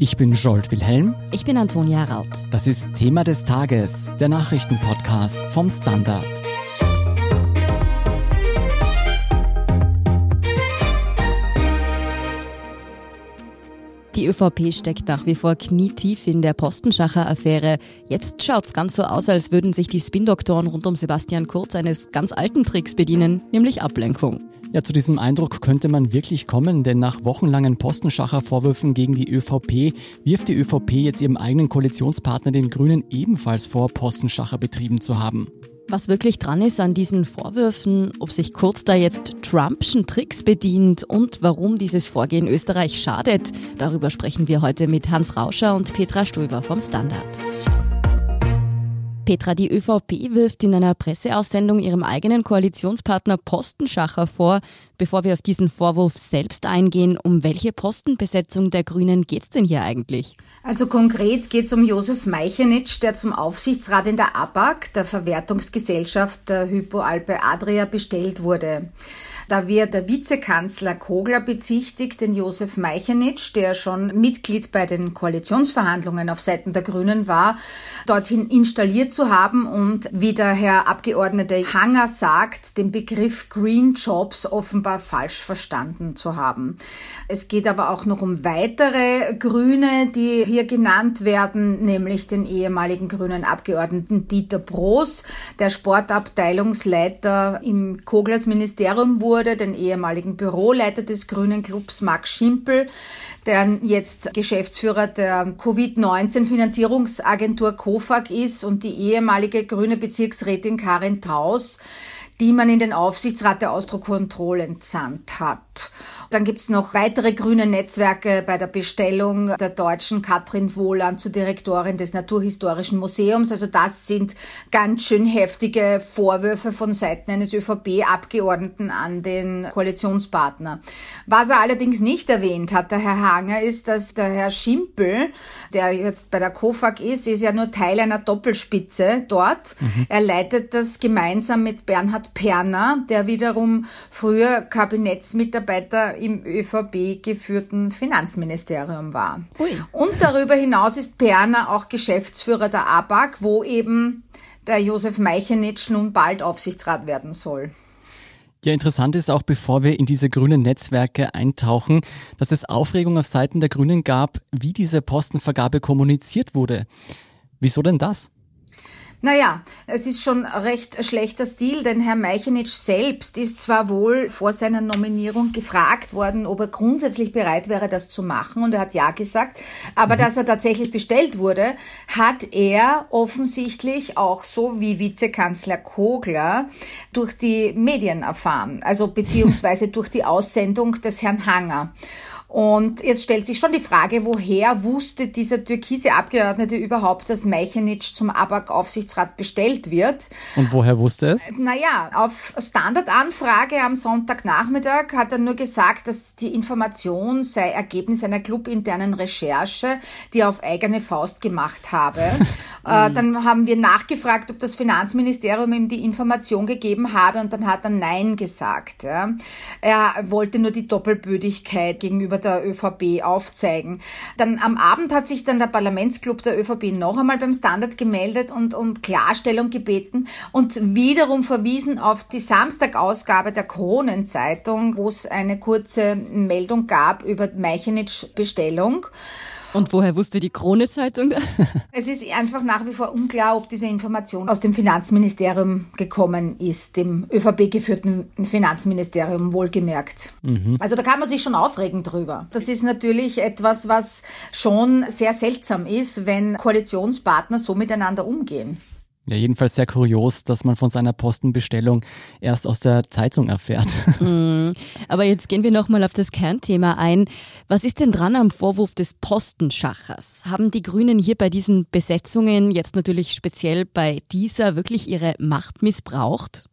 Ich bin Jolt Wilhelm. Ich bin Antonia Raut. Das ist Thema des Tages, der Nachrichtenpodcast vom Standard. Die ÖVP steckt nach wie vor knietief in der Postenschacher-Affäre. Jetzt schaut's ganz so aus, als würden sich die Spin-Doktoren rund um Sebastian Kurz eines ganz alten Tricks bedienen, nämlich Ablenkung. Ja, zu diesem Eindruck könnte man wirklich kommen, denn nach wochenlangen Postenschacher-Vorwürfen gegen die ÖVP wirft die ÖVP jetzt ihrem eigenen Koalitionspartner den Grünen ebenfalls vor, Postenschacher betrieben zu haben. Was wirklich dran ist an diesen Vorwürfen, ob sich Kurz da jetzt Trumpschen Tricks bedient und warum dieses Vorgehen Österreich schadet, darüber sprechen wir heute mit Hans Rauscher und Petra Stöber vom Standard. Petra, die ÖVP wirft in einer Presseaussendung ihrem eigenen Koalitionspartner Postenschacher vor. Bevor wir auf diesen Vorwurf selbst eingehen, um welche Postenbesetzung der Grünen geht es denn hier eigentlich? Also konkret geht es um Josef Meichenitsch, der zum Aufsichtsrat in der ABAG, der Verwertungsgesellschaft der Hypo Alpe Adria, bestellt wurde. Da wird der Vizekanzler Kogler bezichtigt, den Josef Meichenitsch, der schon Mitglied bei den Koalitionsverhandlungen auf Seiten der Grünen war, dorthin installiert zu haben und wie der Herr Abgeordnete Hanger sagt, den Begriff Green Jobs offenbar falsch verstanden zu haben. Es geht aber auch noch um weitere Grüne, die hier genannt werden, nämlich den ehemaligen grünen Abgeordneten Dieter Broß, der Sportabteilungsleiter im Koglers Ministerium wurde wurde, den ehemaligen Büroleiter des Grünen Clubs Max Schimpel, der jetzt Geschäftsführer der Covid-19-Finanzierungsagentur COFAG ist und die ehemalige grüne Bezirksrätin Karin Taus, die man in den Aufsichtsrat der Ausdruckkontrolle entsandt hat. Dann gibt's noch weitere grüne Netzwerke bei der Bestellung der deutschen Katrin Wohland zur Direktorin des Naturhistorischen Museums. Also das sind ganz schön heftige Vorwürfe von Seiten eines ÖVP-Abgeordneten an den Koalitionspartner. Was er allerdings nicht erwähnt hat, der Herr Hanger, ist, dass der Herr Schimpel, der jetzt bei der KOFAG ist, ist ja nur Teil einer Doppelspitze dort. Mhm. Er leitet das gemeinsam mit Bernhard Perner, der wiederum früher Kabinettsmitarbeiter im ÖVP geführten Finanzministerium war. Ui. Und darüber hinaus ist Perner auch Geschäftsführer der ABAG, wo eben der Josef Meichenitsch nun bald Aufsichtsrat werden soll. Ja, interessant ist auch, bevor wir in diese grünen Netzwerke eintauchen, dass es Aufregung auf Seiten der Grünen gab, wie diese Postenvergabe kommuniziert wurde. Wieso denn das? Naja, es ist schon recht schlechter Stil, denn Herr Meichenitsch selbst ist zwar wohl vor seiner Nominierung gefragt worden, ob er grundsätzlich bereit wäre, das zu machen, und er hat ja gesagt, aber mhm. dass er tatsächlich bestellt wurde, hat er offensichtlich auch so wie Vizekanzler Kogler durch die Medien erfahren, also beziehungsweise durch die Aussendung des Herrn Hanger. Und jetzt stellt sich schon die Frage, woher wusste dieser türkise Abgeordnete überhaupt, dass Meichenitsch zum ABAC-Aufsichtsrat bestellt wird? Und woher wusste es? Naja, auf Standardanfrage am Sonntagnachmittag hat er nur gesagt, dass die Information sei Ergebnis einer clubinternen Recherche, die er auf eigene Faust gemacht habe. äh, dann haben wir nachgefragt, ob das Finanzministerium ihm die Information gegeben habe und dann hat er Nein gesagt. Ja. Er wollte nur die Doppelbödigkeit gegenüber der ÖVP aufzeigen. Dann am Abend hat sich dann der Parlamentsclub der ÖVP noch einmal beim Standard gemeldet und um Klarstellung gebeten und wiederum verwiesen auf die Samstagausgabe der Kronenzeitung, wo es eine kurze Meldung gab über Meichenitsch Bestellung. Und woher wusste die Krone-Zeitung das? Es ist einfach nach wie vor unklar, ob diese Information aus dem Finanzministerium gekommen ist, dem ÖVP geführten Finanzministerium wohlgemerkt. Mhm. Also da kann man sich schon aufregen drüber. Das ist natürlich etwas, was schon sehr seltsam ist, wenn Koalitionspartner so miteinander umgehen. Ja, jedenfalls sehr kurios, dass man von seiner Postenbestellung erst aus der Zeitung erfährt. Mm, aber jetzt gehen wir nochmal auf das Kernthema ein. Was ist denn dran am Vorwurf des Postenschachers? Haben die Grünen hier bei diesen Besetzungen, jetzt natürlich speziell bei dieser, wirklich ihre Macht missbraucht?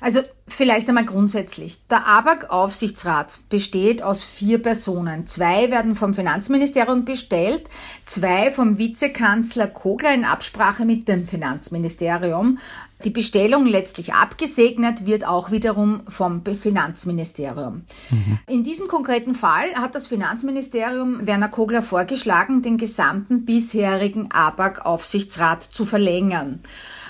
Also vielleicht einmal grundsätzlich. Der ABAG-Aufsichtsrat besteht aus vier Personen. Zwei werden vom Finanzministerium bestellt, zwei vom Vizekanzler Kogler in Absprache mit dem Finanzministerium. Die Bestellung letztlich abgesegnet wird auch wiederum vom Finanzministerium. Mhm. In diesem konkreten Fall hat das Finanzministerium Werner Kogler vorgeschlagen, den gesamten bisherigen ABAG-Aufsichtsrat zu verlängern.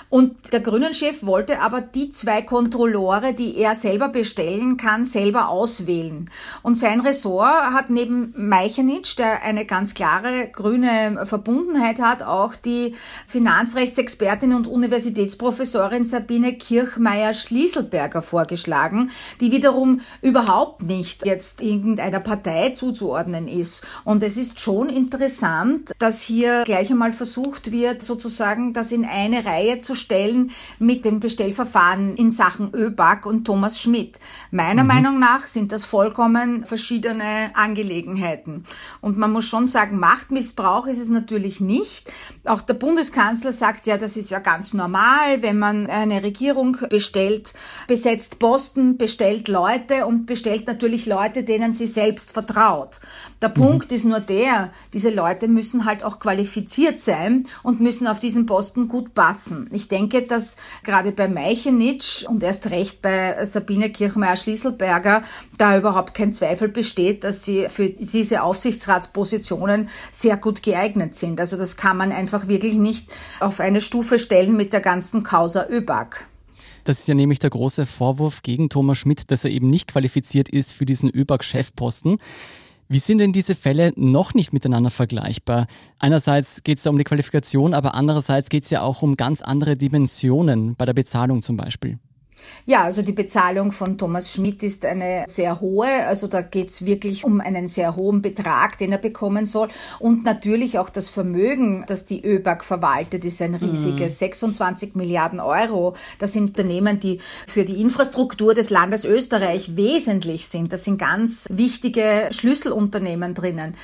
Und der Grünen-Chef wollte aber die zwei Kontrollore, die er selber bestellen kann, selber auswählen. Und sein Ressort hat neben Meichenitsch, der eine ganz klare grüne Verbundenheit hat, auch die Finanzrechtsexpertin und Universitätsprofessorin Sabine Kirchmeier-Schlieselberger vorgeschlagen, die wiederum überhaupt nicht jetzt irgendeiner Partei zuzuordnen ist. Und es ist schon interessant, dass hier gleich einmal versucht wird, sozusagen das in eine Reihe zu stellen mit dem Bestellverfahren in Sachen ÖBAG und Thomas Schmidt. Meiner mhm. Meinung nach sind das vollkommen verschiedene Angelegenheiten. Und man muss schon sagen, Machtmissbrauch ist es natürlich nicht. Auch der Bundeskanzler sagt ja, das ist ja ganz normal, wenn man eine Regierung bestellt, besetzt Posten, bestellt Leute und bestellt natürlich Leute, denen sie selbst vertraut. Der mhm. Punkt ist nur der, diese Leute müssen halt auch qualifiziert sein und müssen auf diesen Posten gut passen. Ich denke, dass gerade bei Meichenitsch und erst recht bei Sabine Kirchmeier-Schlieselberger da überhaupt kein Zweifel besteht, dass sie für diese Aufsichtsratspositionen sehr gut geeignet sind. Also das kann man einfach wirklich nicht auf eine Stufe stellen mit der ganzen Causa ÖBAG. Das ist ja nämlich der große Vorwurf gegen Thomas Schmidt, dass er eben nicht qualifiziert ist für diesen ÖBAG-Chefposten. Wie sind denn diese Fälle noch nicht miteinander vergleichbar? Einerseits geht es da um die Qualifikation, aber andererseits geht es ja auch um ganz andere Dimensionen bei der Bezahlung zum Beispiel. Ja, also die Bezahlung von Thomas Schmidt ist eine sehr hohe. Also da geht's wirklich um einen sehr hohen Betrag, den er bekommen soll. Und natürlich auch das Vermögen, das die ÖBAG verwaltet, ist ein riesiges. Mhm. 26 Milliarden Euro. Das sind Unternehmen, die für die Infrastruktur des Landes Österreich wesentlich sind. Das sind ganz wichtige Schlüsselunternehmen drinnen.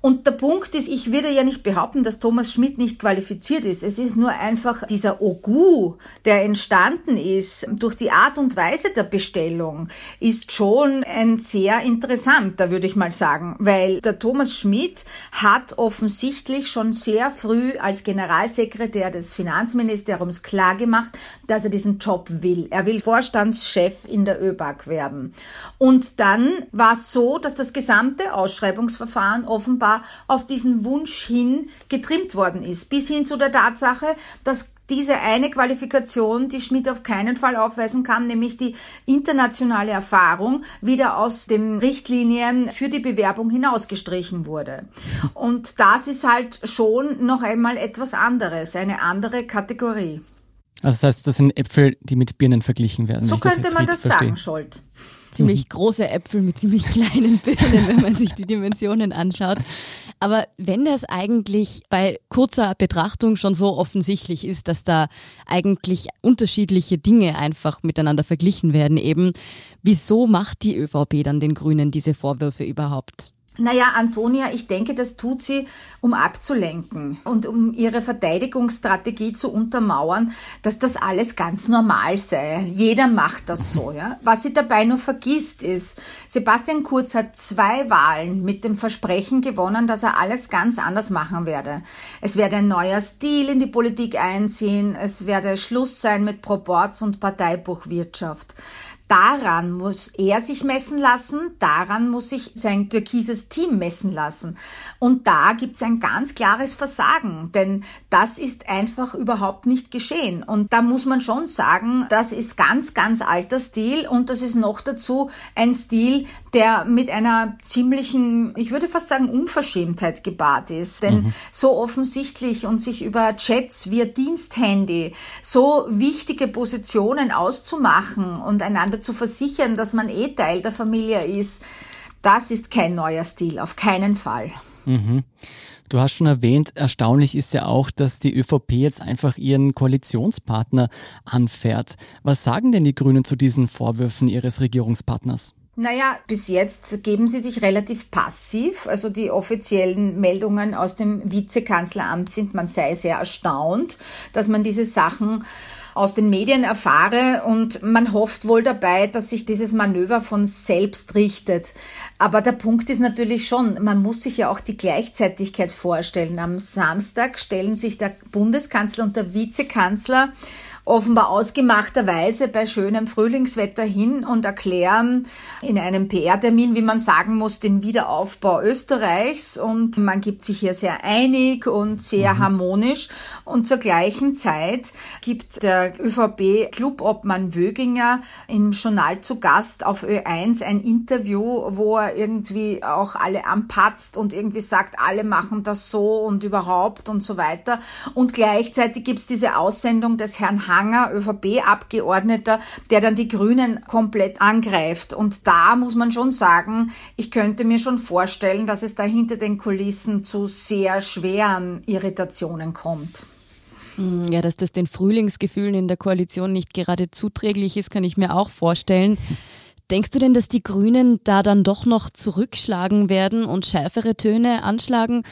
Und der Punkt ist, ich würde ja nicht behaupten, dass Thomas Schmidt nicht qualifiziert ist. Es ist nur einfach dieser Ogu, der entstanden ist durch die Art und Weise der Bestellung, ist schon ein sehr interessanter, würde ich mal sagen, weil der Thomas Schmidt hat offensichtlich schon sehr früh als Generalsekretär des Finanzministeriums klargemacht, dass er diesen Job will. Er will Vorstandschef in der ÖBAG werden. Und dann war es so, dass das gesamte Ausschreibungsverfahren offenbar auf diesen Wunsch hin getrimmt worden ist. Bis hin zu der Tatsache, dass diese eine Qualifikation, die Schmidt auf keinen Fall aufweisen kann, nämlich die internationale Erfahrung, wieder aus den Richtlinien für die Bewerbung hinausgestrichen wurde. Und das ist halt schon noch einmal etwas anderes, eine andere Kategorie. Also das heißt, das sind Äpfel, die mit Birnen verglichen werden. So könnte man das verstehe. sagen, Scholt ziemlich mhm. große Äpfel mit ziemlich kleinen Birnen, wenn man sich die Dimensionen anschaut. Aber wenn das eigentlich bei kurzer Betrachtung schon so offensichtlich ist, dass da eigentlich unterschiedliche Dinge einfach miteinander verglichen werden eben, wieso macht die ÖVP dann den Grünen diese Vorwürfe überhaupt? Naja, Antonia, ich denke, das tut sie, um abzulenken und um ihre Verteidigungsstrategie zu untermauern, dass das alles ganz normal sei. Jeder macht das so, ja. Was sie dabei nur vergisst ist, Sebastian Kurz hat zwei Wahlen mit dem Versprechen gewonnen, dass er alles ganz anders machen werde. Es werde ein neuer Stil in die Politik einziehen, es werde Schluss sein mit Proports- und Parteibuchwirtschaft. Daran muss er sich messen lassen, daran muss sich sein türkises Team messen lassen. Und da gibt's ein ganz klares Versagen, denn das ist einfach überhaupt nicht geschehen. Und da muss man schon sagen, das ist ganz, ganz alter Stil und das ist noch dazu ein Stil, der mit einer ziemlichen, ich würde fast sagen, Unverschämtheit gepaart ist. Denn mhm. so offensichtlich und sich über Chats via Diensthandy so wichtige Positionen auszumachen und einander einander zu versichern, dass man eh Teil der Familie ist, das ist kein neuer Stil, auf keinen Fall. Mhm. Du hast schon erwähnt, erstaunlich ist ja auch, dass die ÖVP jetzt einfach ihren Koalitionspartner anfährt. Was sagen denn die Grünen zu diesen Vorwürfen ihres Regierungspartners? Naja, bis jetzt geben sie sich relativ passiv. Also die offiziellen Meldungen aus dem Vizekanzleramt sind, man sei sehr erstaunt, dass man diese Sachen aus den Medien erfahre und man hofft wohl dabei, dass sich dieses Manöver von selbst richtet. Aber der Punkt ist natürlich schon, man muss sich ja auch die Gleichzeitigkeit vorstellen. Am Samstag stellen sich der Bundeskanzler und der Vizekanzler offenbar ausgemachterweise bei schönem Frühlingswetter hin und erklären in einem PR-Termin, wie man sagen muss, den Wiederaufbau Österreichs und man gibt sich hier sehr einig und sehr mhm. harmonisch und zur gleichen Zeit gibt der ÖVP-Clubobmann Wöginger im Journal zu Gast auf Ö1 ein Interview, wo er irgendwie auch alle anpatzt und irgendwie sagt, alle machen das so und überhaupt und so weiter. Und gleichzeitig gibt es diese Aussendung des Herrn Hanger, ÖVP-Abgeordneter, der dann die Grünen komplett angreift. Und da muss man schon sagen, ich könnte mir schon vorstellen, dass es da hinter den Kulissen zu sehr schweren Irritationen kommt. Hm, ja, dass das den Frühlingsgefühlen in der Koalition nicht gerade zuträglich ist, kann ich mir auch vorstellen. Denkst du denn, dass die Grünen da dann doch noch zurückschlagen werden und schärfere Töne anschlagen?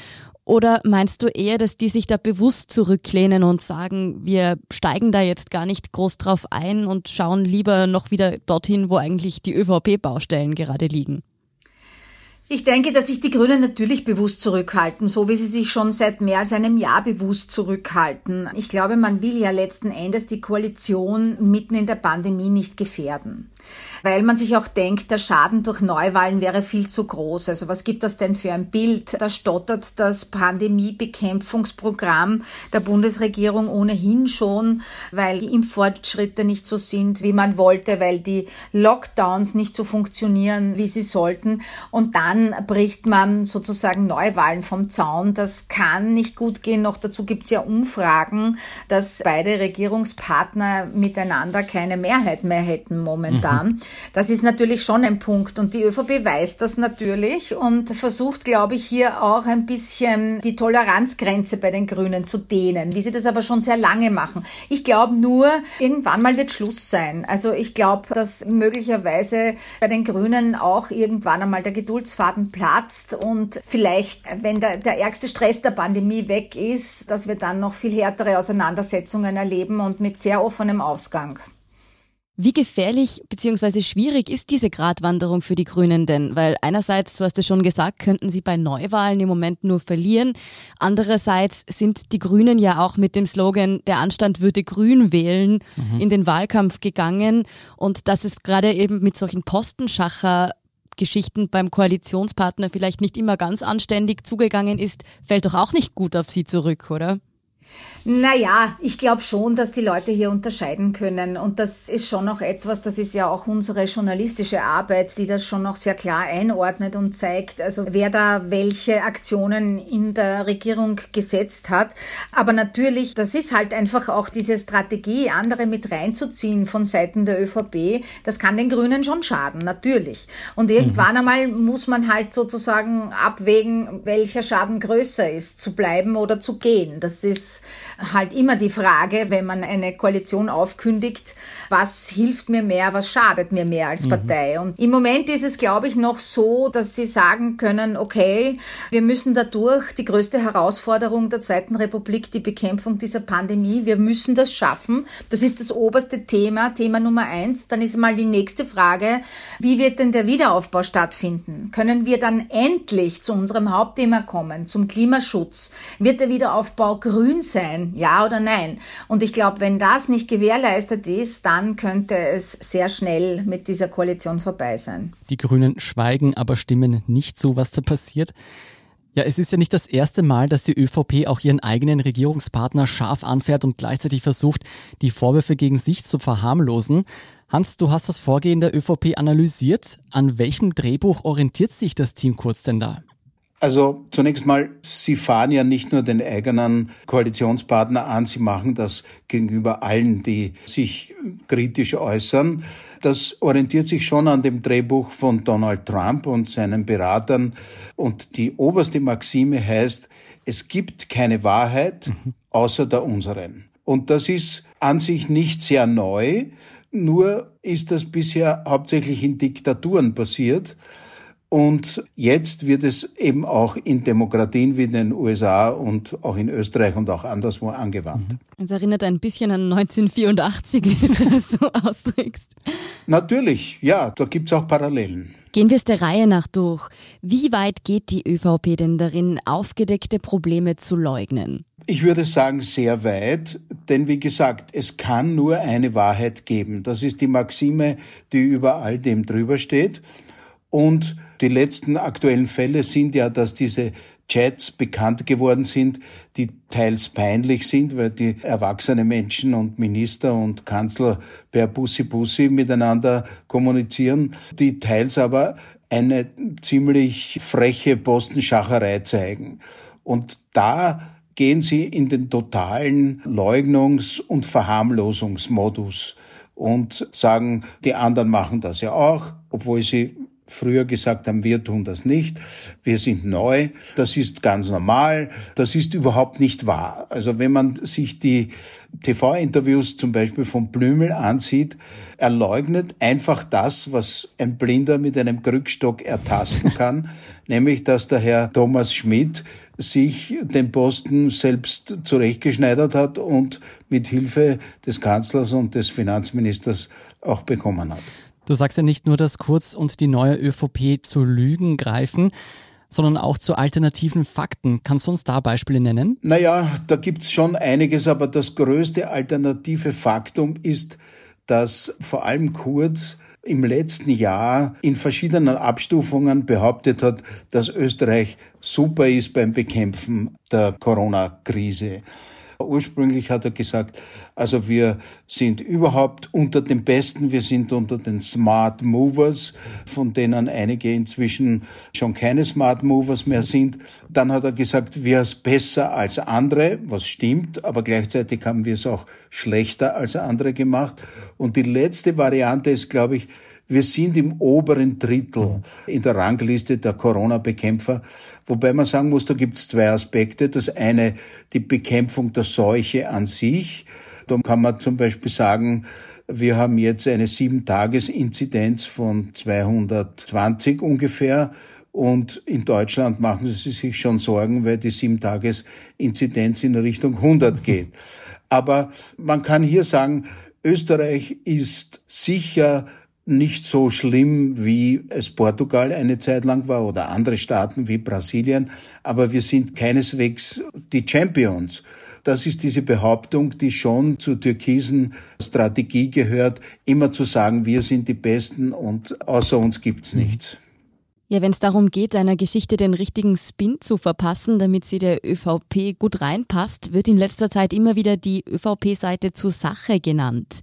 Oder meinst du eher, dass die sich da bewusst zurücklehnen und sagen, wir steigen da jetzt gar nicht groß drauf ein und schauen lieber noch wieder dorthin, wo eigentlich die ÖVP-Baustellen gerade liegen? Ich denke, dass sich die Grünen natürlich bewusst zurückhalten, so wie sie sich schon seit mehr als einem Jahr bewusst zurückhalten. Ich glaube, man will ja letzten Endes die Koalition mitten in der Pandemie nicht gefährden, weil man sich auch denkt, der Schaden durch Neuwahlen wäre viel zu groß. Also was gibt das denn für ein Bild? Da stottert das Pandemiebekämpfungsprogramm der Bundesregierung ohnehin schon, weil die Impffortschritte nicht so sind, wie man wollte, weil die Lockdowns nicht so funktionieren, wie sie sollten. Und dann bricht man sozusagen Neuwahlen vom Zaun. Das kann nicht gut gehen. Noch dazu gibt es ja Umfragen, dass beide Regierungspartner miteinander keine Mehrheit mehr hätten momentan. Mhm. Das ist natürlich schon ein Punkt. Und die ÖVP weiß das natürlich und versucht, glaube ich, hier auch ein bisschen die Toleranzgrenze bei den Grünen zu dehnen, wie sie das aber schon sehr lange machen. Ich glaube nur, irgendwann mal wird Schluss sein. Also ich glaube, dass möglicherweise bei den Grünen auch irgendwann einmal der Geduldsfaden Faden platzt und vielleicht, wenn der, der ärgste Stress der Pandemie weg ist, dass wir dann noch viel härtere Auseinandersetzungen erleben und mit sehr offenem Ausgang. Wie gefährlich bzw. schwierig ist diese Gratwanderung für die Grünen denn? Weil einerseits, du hast es schon gesagt, könnten sie bei Neuwahlen im Moment nur verlieren. Andererseits sind die Grünen ja auch mit dem Slogan Der Anstand würde grün wählen mhm. in den Wahlkampf gegangen. Und das ist gerade eben mit solchen Postenschacher Geschichten beim Koalitionspartner vielleicht nicht immer ganz anständig zugegangen ist, fällt doch auch nicht gut auf Sie zurück, oder? Naja, ich glaube schon, dass die Leute hier unterscheiden können. Und das ist schon noch etwas, das ist ja auch unsere journalistische Arbeit, die das schon noch sehr klar einordnet und zeigt, also wer da welche Aktionen in der Regierung gesetzt hat. Aber natürlich, das ist halt einfach auch diese Strategie, andere mit reinzuziehen von Seiten der ÖVP. Das kann den Grünen schon schaden, natürlich. Und irgendwann mhm. einmal muss man halt sozusagen abwägen, welcher Schaden größer ist, zu bleiben oder zu gehen. Das ist halt immer die Frage, wenn man eine Koalition aufkündigt, was hilft mir mehr, was schadet mir mehr als mhm. Partei. Und im Moment ist es, glaube ich, noch so, dass sie sagen können, okay, wir müssen dadurch die größte Herausforderung der Zweiten Republik, die Bekämpfung dieser Pandemie, wir müssen das schaffen. Das ist das oberste Thema, Thema Nummer eins. Dann ist mal die nächste Frage, wie wird denn der Wiederaufbau stattfinden? Können wir dann endlich zu unserem Hauptthema kommen, zum Klimaschutz? Wird der Wiederaufbau grün sein? Ja oder nein. Und ich glaube, wenn das nicht gewährleistet ist, dann könnte es sehr schnell mit dieser Koalition vorbei sein. Die Grünen schweigen, aber stimmen nicht zu, was da passiert. Ja, es ist ja nicht das erste Mal, dass die ÖVP auch ihren eigenen Regierungspartner scharf anfährt und gleichzeitig versucht, die Vorwürfe gegen sich zu verharmlosen. Hans, du hast das Vorgehen der ÖVP analysiert. An welchem Drehbuch orientiert sich das Team Kurz denn da? Also zunächst mal, Sie fahren ja nicht nur den eigenen Koalitionspartner an, Sie machen das gegenüber allen, die sich kritisch äußern. Das orientiert sich schon an dem Drehbuch von Donald Trump und seinen Beratern. Und die oberste Maxime heißt, es gibt keine Wahrheit außer der unseren. Und das ist an sich nicht sehr neu. Nur ist das bisher hauptsächlich in Diktaturen passiert. Und jetzt wird es eben auch in Demokratien wie in den USA und auch in Österreich und auch anderswo angewandt. Es erinnert ein bisschen an 1984, wie du das so ausdrückst. Natürlich, ja, da gibt es auch Parallelen. Gehen wir es der Reihe nach durch. Wie weit geht die ÖVP denn darin, aufgedeckte Probleme zu leugnen? Ich würde sagen, sehr weit, denn wie gesagt, es kann nur eine Wahrheit geben. Das ist die Maxime, die über all dem drüber steht. Und die letzten aktuellen Fälle sind ja, dass diese Chats bekannt geworden sind, die teils peinlich sind, weil die erwachsene Menschen und Minister und Kanzler per Bussi Bussi miteinander kommunizieren, die teils aber eine ziemlich freche Postenschacherei zeigen. Und da gehen sie in den totalen Leugnungs- und Verharmlosungsmodus und sagen, die anderen machen das ja auch, obwohl sie früher gesagt haben, wir tun das nicht, wir sind neu, das ist ganz normal, das ist überhaupt nicht wahr. Also wenn man sich die TV-Interviews zum Beispiel von Blümel ansieht, er leugnet einfach das, was ein Blinder mit einem Krückstock ertasten kann, nämlich dass der Herr Thomas Schmidt sich den Posten selbst zurechtgeschneidert hat und mit Hilfe des Kanzlers und des Finanzministers auch bekommen hat. Du sagst ja nicht nur, dass Kurz und die neue ÖVP zu Lügen greifen, sondern auch zu alternativen Fakten. Kannst du uns da Beispiele nennen? Naja, da gibt's schon einiges, aber das größte alternative Faktum ist, dass vor allem Kurz im letzten Jahr in verschiedenen Abstufungen behauptet hat, dass Österreich super ist beim Bekämpfen der Corona-Krise. Ursprünglich hat er gesagt, also wir sind überhaupt unter den Besten, wir sind unter den Smart Movers, von denen einige inzwischen schon keine Smart Movers mehr sind. Dann hat er gesagt, wir sind besser als andere, was stimmt, aber gleichzeitig haben wir es auch schlechter als andere gemacht. Und die letzte Variante ist, glaube ich, wir sind im oberen Drittel in der Rangliste der Corona-Bekämpfer, wobei man sagen muss, da gibt es zwei Aspekte. Das eine, die Bekämpfung der Seuche an sich. Da kann man zum Beispiel sagen, wir haben jetzt eine Sieben-Tages-Inzidenz von 220 ungefähr. Und in Deutschland machen sie sich schon Sorgen, weil die Sieben-Tages-Inzidenz in Richtung 100 geht. Aber man kann hier sagen, Österreich ist sicher nicht so schlimm, wie es Portugal eine Zeit lang war oder andere Staaten wie Brasilien, aber wir sind keineswegs die Champions. Das ist diese Behauptung, die schon zur türkisen Strategie gehört, immer zu sagen, wir sind die Besten und außer uns gibt's nichts. Ja, wenn es darum geht, einer Geschichte den richtigen Spin zu verpassen, damit sie der ÖVP gut reinpasst, wird in letzter Zeit immer wieder die ÖVP-Seite zur Sache genannt.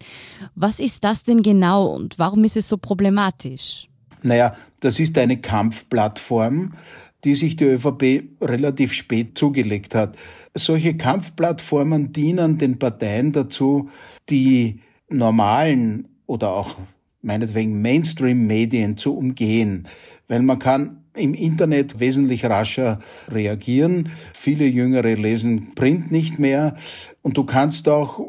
Was ist das denn genau und warum ist es so problematisch? Naja, das ist eine Kampfplattform, die sich die ÖVP relativ spät zugelegt hat. Solche Kampfplattformen dienen den Parteien dazu, die normalen oder auch meinetwegen Mainstream-Medien zu umgehen weil man kann im Internet wesentlich rascher reagieren. Viele Jüngere lesen Print nicht mehr und du kannst auch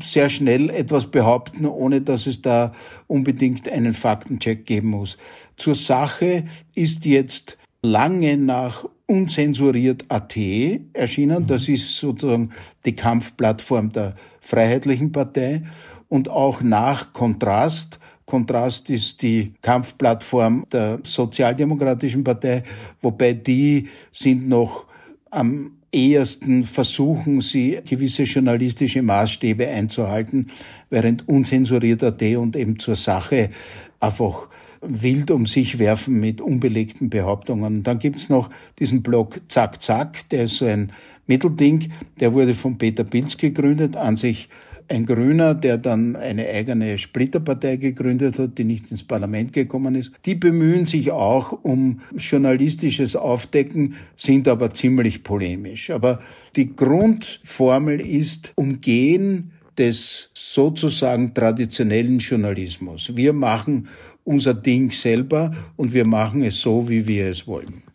sehr schnell etwas behaupten, ohne dass es da unbedingt einen Faktencheck geben muss. Zur Sache ist jetzt lange nach unzensuriert.at erschienen. Das mhm. ist sozusagen die Kampfplattform der Freiheitlichen Partei und auch nach Kontrast Kontrast ist die Kampfplattform der Sozialdemokratischen Partei, wobei die sind noch am ehesten versuchen, sie gewisse journalistische Maßstäbe einzuhalten, während unzensuriert.at und eben zur Sache einfach wild um sich werfen mit unbelegten Behauptungen. Und dann gibt's noch diesen Blog Zack Zack, der ist so ein Mittelding, der wurde von Peter Pilz gegründet, an sich ein Grüner, der dann eine eigene Splitterpartei gegründet hat, die nicht ins Parlament gekommen ist. Die bemühen sich auch um journalistisches Aufdecken, sind aber ziemlich polemisch. Aber die Grundformel ist Umgehen des sozusagen traditionellen Journalismus. Wir machen unser Ding selber und wir machen es so, wie wir es wollen.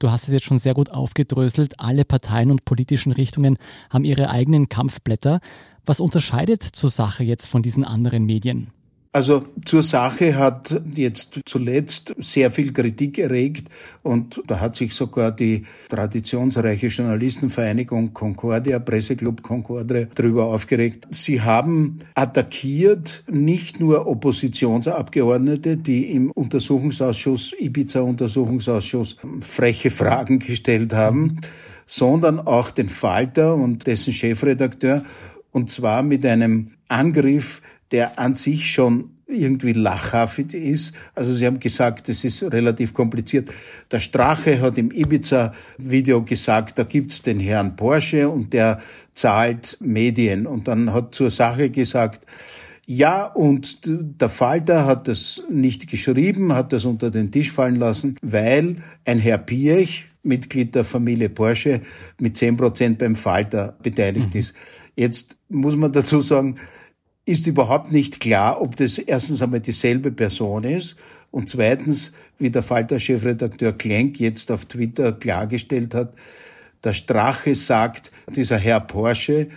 Du hast es jetzt schon sehr gut aufgedröselt. Alle Parteien und politischen Richtungen haben ihre eigenen Kampfblätter. Was unterscheidet zur Sache jetzt von diesen anderen Medien? Also zur Sache hat jetzt zuletzt sehr viel Kritik erregt und da hat sich sogar die traditionsreiche Journalistenvereinigung Concordia, Presseclub Concordia, darüber aufgeregt. Sie haben attackiert nicht nur Oppositionsabgeordnete, die im Untersuchungsausschuss, Ibiza-Untersuchungsausschuss, freche Fragen gestellt haben, sondern auch den Falter und dessen Chefredakteur und zwar mit einem Angriff der an sich schon irgendwie lachhaft ist. Also Sie haben gesagt, es ist relativ kompliziert. Der Strache hat im Ibiza-Video gesagt, da gibt's den Herrn Porsche und der zahlt Medien. Und dann hat zur Sache gesagt, ja, und der Falter hat das nicht geschrieben, hat das unter den Tisch fallen lassen, weil ein Herr Piech, Mitglied der Familie Porsche, mit zehn Prozent beim Falter beteiligt mhm. ist. Jetzt muss man dazu sagen, ist überhaupt nicht klar, ob das erstens einmal dieselbe Person ist und zweitens, wie der Falter-Chefredakteur Klenk jetzt auf Twitter klargestellt hat, der Strache sagt, dieser Herr Porsche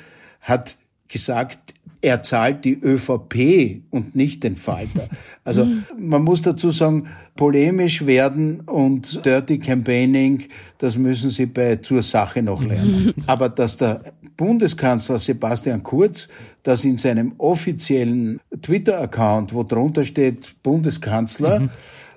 hat gesagt, er zahlt die ÖVP und nicht den Falter. Also man muss dazu sagen, polemisch werden und Dirty Campaigning, das müssen Sie bei zur Sache noch lernen. Aber dass der Bundeskanzler Sebastian Kurz das in seinem offiziellen Twitter-Account, wo drunter steht Bundeskanzler, mhm.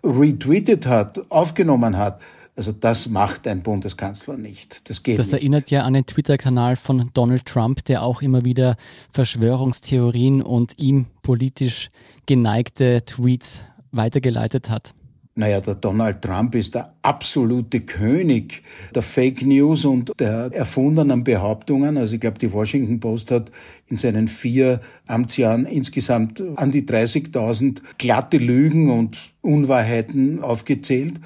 retweetet hat, aufgenommen hat, also das macht ein Bundeskanzler nicht. Das geht Das nicht. erinnert ja an den Twitter-Kanal von Donald Trump, der auch immer wieder Verschwörungstheorien und ihm politisch geneigte Tweets weitergeleitet hat. Naja, der Donald Trump ist der absolute König der Fake News und der erfundenen Behauptungen. Also ich glaube, die Washington Post hat in seinen vier Amtsjahren insgesamt an die 30.000 glatte Lügen und Unwahrheiten aufgezählt.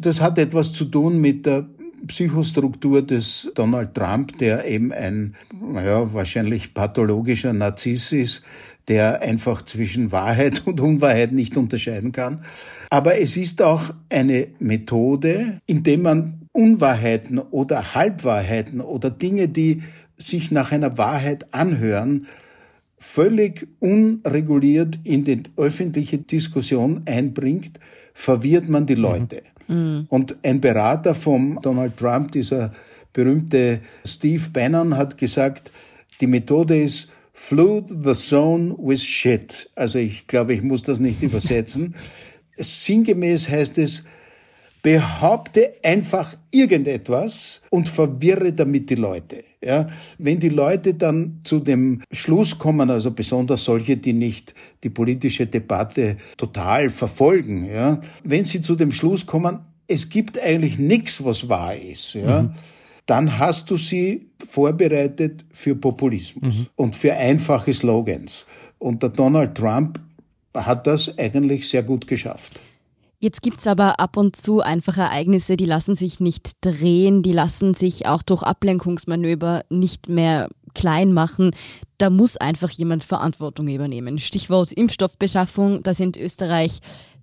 Das hat etwas zu tun mit der Psychostruktur des Donald Trump, der eben ein, naja, wahrscheinlich pathologischer Narziss ist, der einfach zwischen Wahrheit und Unwahrheit nicht unterscheiden kann. Aber es ist auch eine Methode, indem man Unwahrheiten oder Halbwahrheiten oder Dinge, die sich nach einer Wahrheit anhören, völlig unreguliert in die öffentliche Diskussion einbringt, verwirrt man die Leute. Mhm. Und ein Berater vom Donald Trump, dieser berühmte Steve Bannon, hat gesagt, die Methode ist flood the zone with shit. Also ich glaube, ich muss das nicht übersetzen. Sinngemäß heißt es, behaupte einfach irgendetwas und verwirre damit die Leute. Ja, wenn die Leute dann zu dem Schluss kommen, also besonders solche, die nicht die politische Debatte total verfolgen, ja, wenn sie zu dem Schluss kommen, es gibt eigentlich nichts, was wahr ist, ja, mhm. dann hast du sie vorbereitet für Populismus mhm. und für einfache Slogans. Und der Donald Trump hat das eigentlich sehr gut geschafft. Jetzt gibt es aber ab und zu einfach Ereignisse, die lassen sich nicht drehen, die lassen sich auch durch Ablenkungsmanöver nicht mehr klein machen. Da muss einfach jemand Verantwortung übernehmen. Stichwort Impfstoffbeschaffung, da sind Österreich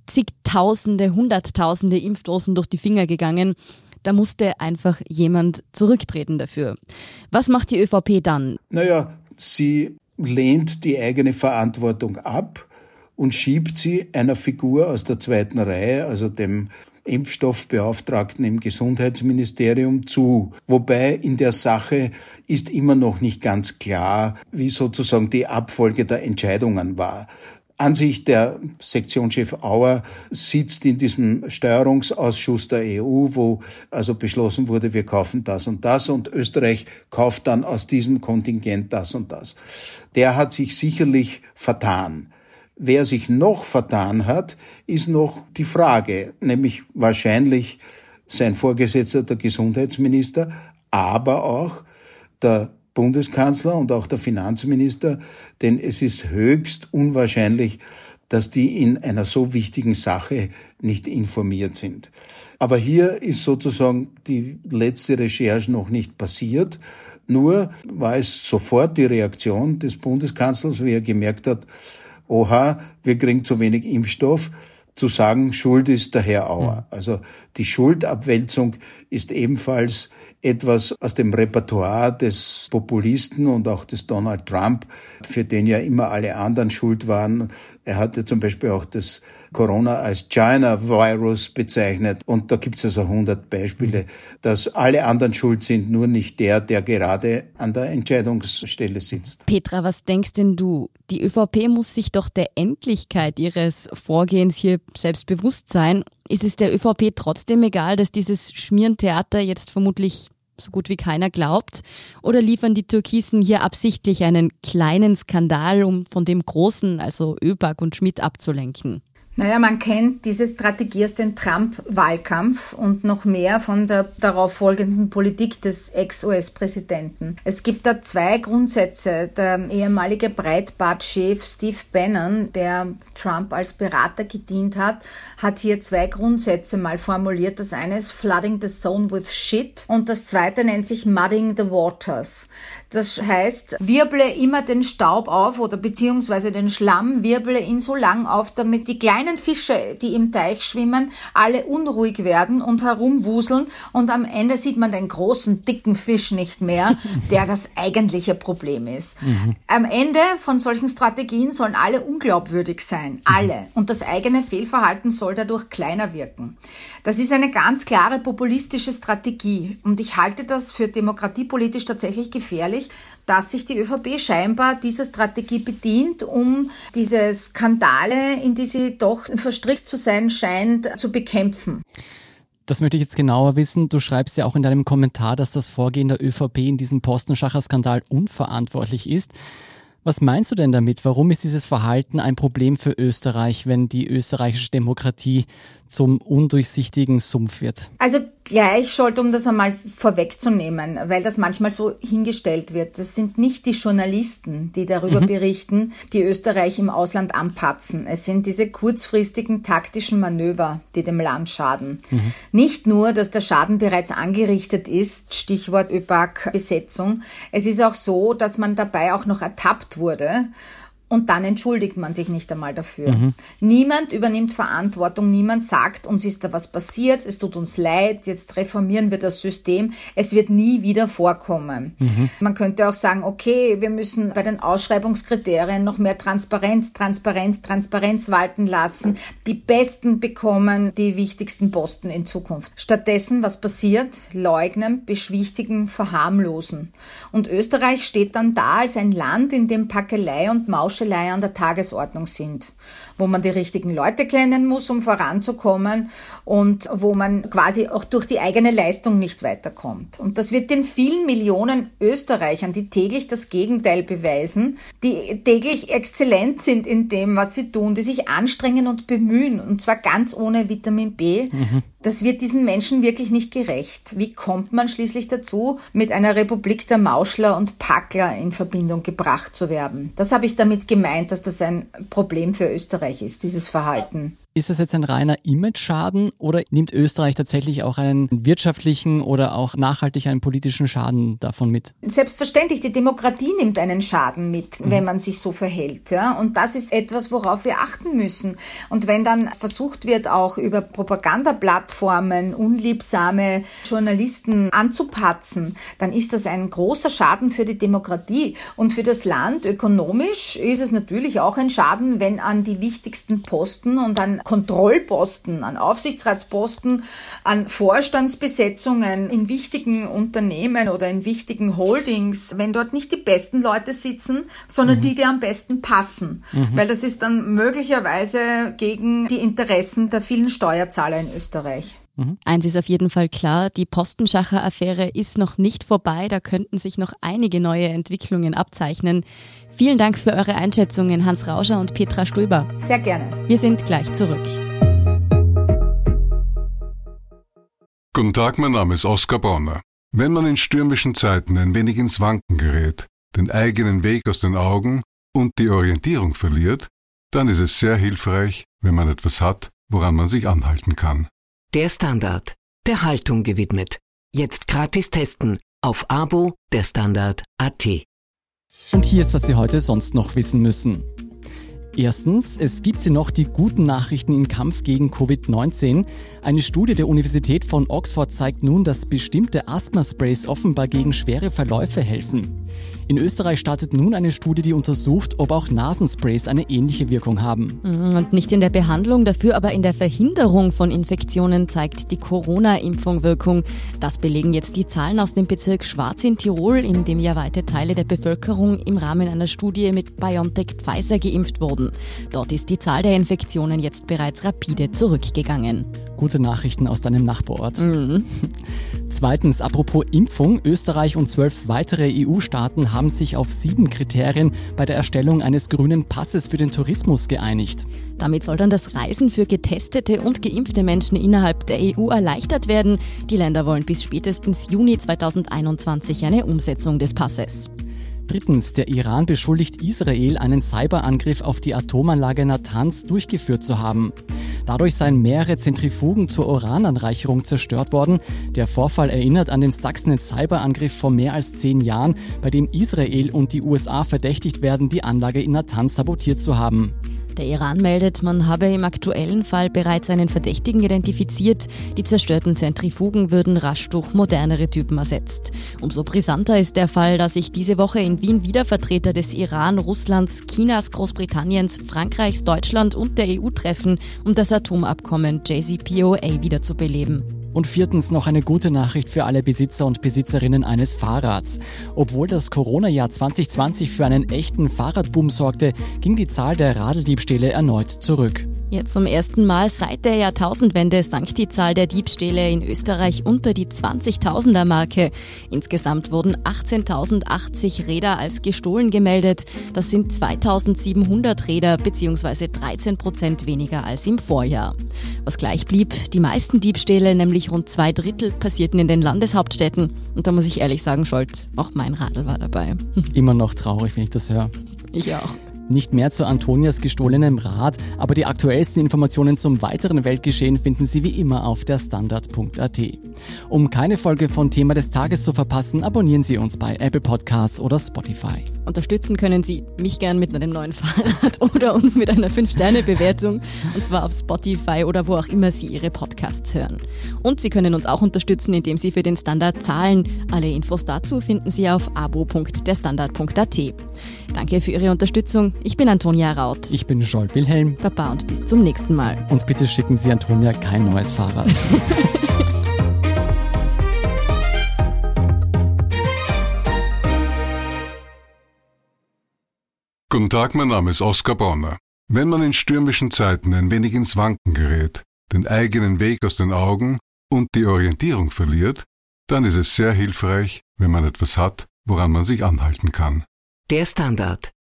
zigtausende, hunderttausende Impfdosen durch die Finger gegangen. Da musste einfach jemand zurücktreten dafür. Was macht die ÖVP dann? Naja, sie lehnt die eigene Verantwortung ab und schiebt sie einer Figur aus der zweiten Reihe, also dem Impfstoffbeauftragten im Gesundheitsministerium zu. Wobei in der Sache ist immer noch nicht ganz klar, wie sozusagen die Abfolge der Entscheidungen war. Ansicht der Sektionschef Auer sitzt in diesem Steuerungsausschuss der EU, wo also beschlossen wurde, wir kaufen das und das und Österreich kauft dann aus diesem Kontingent das und das. Der hat sich sicherlich vertan. Wer sich noch vertan hat, ist noch die Frage, nämlich wahrscheinlich sein Vorgesetzter, der Gesundheitsminister, aber auch der Bundeskanzler und auch der Finanzminister, denn es ist höchst unwahrscheinlich, dass die in einer so wichtigen Sache nicht informiert sind. Aber hier ist sozusagen die letzte Recherche noch nicht passiert. Nur war es sofort die Reaktion des Bundeskanzlers, wie er gemerkt hat, oha, wir kriegen zu wenig Impfstoff. zu sagen, Schuld ist der Herr Auer. Also die Schuldabwälzung ist ebenfalls etwas aus dem Repertoire des Populisten und auch des Donald Trump, für den ja immer alle anderen schuld waren. Er hatte zum Beispiel auch das Corona als China-Virus bezeichnet. Und da gibt es also 100 Beispiele, dass alle anderen schuld sind, nur nicht der, der gerade an der Entscheidungsstelle sitzt. Petra, was denkst denn du? Die ÖVP muss sich doch der Endlichkeit ihres Vorgehens hier selbst bewusst sein. Ist es der ÖVP trotzdem egal, dass dieses Schmierentheater jetzt vermutlich so gut wie keiner glaubt? Oder liefern die Türkisen hier absichtlich einen kleinen Skandal, um von dem großen, also ÖBAG und Schmidt abzulenken? Naja, man kennt diese Strategie aus dem Trump-Wahlkampf und noch mehr von der darauf folgenden Politik des Ex-US-Präsidenten. Es gibt da zwei Grundsätze. Der ehemalige Breitbart-Chef Steve Bannon, der Trump als Berater gedient hat, hat hier zwei Grundsätze mal formuliert. Das eine ist Flooding the Zone with Shit und das zweite nennt sich Mudding the Waters. Das heißt, wirble immer den Staub auf oder beziehungsweise den Schlamm, wirble ihn so lang auf, damit die kleinen Fische, die im Teich schwimmen, alle unruhig werden und herumwuseln und am Ende sieht man den großen, dicken Fisch nicht mehr, der das eigentliche Problem ist. Mhm. Am Ende von solchen Strategien sollen alle unglaubwürdig sein. Alle. Und das eigene Fehlverhalten soll dadurch kleiner wirken. Das ist eine ganz klare populistische Strategie. Und ich halte das für demokratiepolitisch tatsächlich gefährlich, dass sich die ÖVP scheinbar dieser Strategie bedient, um diese Skandale, in die sie doch verstrickt zu sein scheint, zu bekämpfen. Das möchte ich jetzt genauer wissen. Du schreibst ja auch in deinem Kommentar, dass das Vorgehen der ÖVP in diesem Postenschacher-Skandal unverantwortlich ist. Was meinst du denn damit? Warum ist dieses Verhalten ein Problem für Österreich, wenn die österreichische Demokratie zum undurchsichtigen Sumpf wird? Also gleich sollte, um das einmal vorwegzunehmen, weil das manchmal so hingestellt wird. Das sind nicht die Journalisten, die darüber mhm. berichten, die Österreich im Ausland anpatzen. Es sind diese kurzfristigen taktischen Manöver, die dem Land schaden. Mhm. Nicht nur, dass der Schaden bereits angerichtet ist, Stichwort ÖPAC-Besetzung. Es ist auch so, dass man dabei auch noch ertappt wurde und dann entschuldigt man sich nicht einmal dafür. Mhm. Niemand übernimmt Verantwortung, niemand sagt, uns ist da was passiert, es tut uns leid, jetzt reformieren wir das System. Es wird nie wieder vorkommen. Mhm. Man könnte auch sagen, okay, wir müssen bei den Ausschreibungskriterien noch mehr Transparenz, Transparenz, Transparenz walten lassen. Die Besten bekommen die wichtigsten Posten in Zukunft. Stattdessen, was passiert? Leugnen, beschwichtigen, verharmlosen. Und Österreich steht dann da als ein Land, in dem Packelei und Mausch Mauschelei an der Tagesordnung sind, wo man die richtigen Leute kennen muss, um voranzukommen und wo man quasi auch durch die eigene Leistung nicht weiterkommt. Und das wird den vielen Millionen Österreichern, die täglich das Gegenteil beweisen, die täglich exzellent sind in dem, was sie tun, die sich anstrengen und bemühen, und zwar ganz ohne Vitamin B, mhm. Das wird diesen Menschen wirklich nicht gerecht. Wie kommt man schließlich dazu, mit einer Republik der Mauschler und Packler in Verbindung gebracht zu werden? Das habe ich damit gemeint, dass das ein Problem für Österreich ist, dieses Verhalten. Ist das jetzt ein reiner Image-Schaden oder nimmt Österreich tatsächlich auch einen wirtschaftlichen oder auch nachhaltig einen politischen Schaden davon mit? Selbstverständlich, die Demokratie nimmt einen Schaden mit, mhm. wenn man sich so verhält. Ja? Und das ist etwas, worauf wir achten müssen. Und wenn dann versucht wird, auch über Propagandaplattformen unliebsame Journalisten anzupatzen, dann ist das ein großer Schaden für die Demokratie. Und für das Land ökonomisch ist es natürlich auch ein Schaden, wenn an die wichtigsten Posten und an Kontrollposten, an Aufsichtsratsposten, an Vorstandsbesetzungen in wichtigen Unternehmen oder in wichtigen Holdings, wenn dort nicht die besten Leute sitzen, sondern mhm. die, die am besten passen. Mhm. Weil das ist dann möglicherweise gegen die Interessen der vielen Steuerzahler in Österreich. Mhm. Eins ist auf jeden Fall klar, die Postenschacher-Affäre ist noch nicht vorbei, da könnten sich noch einige neue Entwicklungen abzeichnen. Vielen Dank für eure Einschätzungen, Hans Rauscher und Petra Stulber. Sehr gerne. Wir sind gleich zurück. Guten Tag, mein Name ist Oskar Bonner. Wenn man in stürmischen Zeiten ein wenig ins Wanken gerät, den eigenen Weg aus den Augen und die Orientierung verliert, dann ist es sehr hilfreich, wenn man etwas hat, woran man sich anhalten kann. Der Standard, der Haltung gewidmet. Jetzt gratis testen auf Abo der Standard.at. Und hier ist, was Sie heute sonst noch wissen müssen. Erstens, es gibt sie noch die guten Nachrichten im Kampf gegen Covid-19. Eine Studie der Universität von Oxford zeigt nun, dass bestimmte Asthma-Sprays offenbar gegen schwere Verläufe helfen. In Österreich startet nun eine Studie, die untersucht, ob auch Nasensprays eine ähnliche Wirkung haben. Mhm, und nicht in der Behandlung, dafür aber in der Verhinderung von Infektionen zeigt die Corona-Impfung Wirkung. Das belegen jetzt die Zahlen aus dem Bezirk Schwarz in Tirol, in dem ja weite Teile der Bevölkerung im Rahmen einer Studie mit BioNTech Pfizer geimpft wurden. Dort ist die Zahl der Infektionen jetzt bereits rapide zurückgegangen. Gute Nachrichten aus deinem Nachbarort. Mhm. Zweitens, apropos Impfung, Österreich und zwölf weitere EU-Staaten haben sich auf sieben Kriterien bei der Erstellung eines grünen Passes für den Tourismus geeinigt. Damit soll dann das Reisen für getestete und geimpfte Menschen innerhalb der EU erleichtert werden. Die Länder wollen bis spätestens Juni 2021 eine Umsetzung des Passes. Drittens, der Iran beschuldigt Israel, einen Cyberangriff auf die Atomanlage Natanz durchgeführt zu haben. Dadurch seien mehrere Zentrifugen zur Urananreicherung zerstört worden. Der Vorfall erinnert an den Stuxnet Cyberangriff vor mehr als zehn Jahren, bei dem Israel und die USA verdächtigt werden, die Anlage in Natanz sabotiert zu haben. Der Iran meldet, man habe im aktuellen Fall bereits einen Verdächtigen identifiziert. Die zerstörten Zentrifugen würden rasch durch modernere Typen ersetzt. Umso brisanter ist der Fall, dass sich diese Woche in Wien wieder Vertreter des Iran, Russlands, Chinas, Großbritanniens, Frankreichs, Deutschland und der EU treffen, um das Atomabkommen JCPOA wiederzubeleben. Und viertens noch eine gute Nachricht für alle Besitzer und Besitzerinnen eines Fahrrads. Obwohl das Corona-Jahr 2020 für einen echten Fahrradboom sorgte, ging die Zahl der Radeldiebstähle erneut zurück. Jetzt zum ersten Mal seit der Jahrtausendwende sank die Zahl der Diebstähle in Österreich unter die 20.000er Marke. Insgesamt wurden 18.080 Räder als gestohlen gemeldet. Das sind 2.700 Räder bzw. 13 Prozent weniger als im Vorjahr. Was gleich blieb, die meisten Diebstähle, nämlich rund zwei Drittel, passierten in den Landeshauptstädten. Und da muss ich ehrlich sagen, Scholt, auch mein Radl war dabei. Immer noch traurig, wenn ich das höre. Ich auch. Nicht mehr zu Antonias gestohlenem Rad, aber die aktuellsten Informationen zum weiteren Weltgeschehen finden Sie wie immer auf der Standard.at. Um keine Folge von Thema des Tages zu verpassen, abonnieren Sie uns bei Apple Podcasts oder Spotify. Unterstützen können Sie mich gern mit einem neuen Fahrrad oder uns mit einer 5-Sterne-Bewertung und zwar auf Spotify oder wo auch immer Sie Ihre Podcasts hören. Und Sie können uns auch unterstützen, indem Sie für den Standard zahlen. Alle Infos dazu finden Sie auf abo.derstandard.at. Danke für Ihre Unterstützung. Ich bin Antonia Raut. Ich bin Scholt Wilhelm. Baba und bis zum nächsten Mal. Und bitte schicken Sie Antonia kein neues Fahrrad. Guten Tag, mein Name ist Oskar Bonner. Wenn man in stürmischen Zeiten ein wenig ins Wanken gerät, den eigenen Weg aus den Augen und die Orientierung verliert, dann ist es sehr hilfreich, wenn man etwas hat, woran man sich anhalten kann. Der Standard,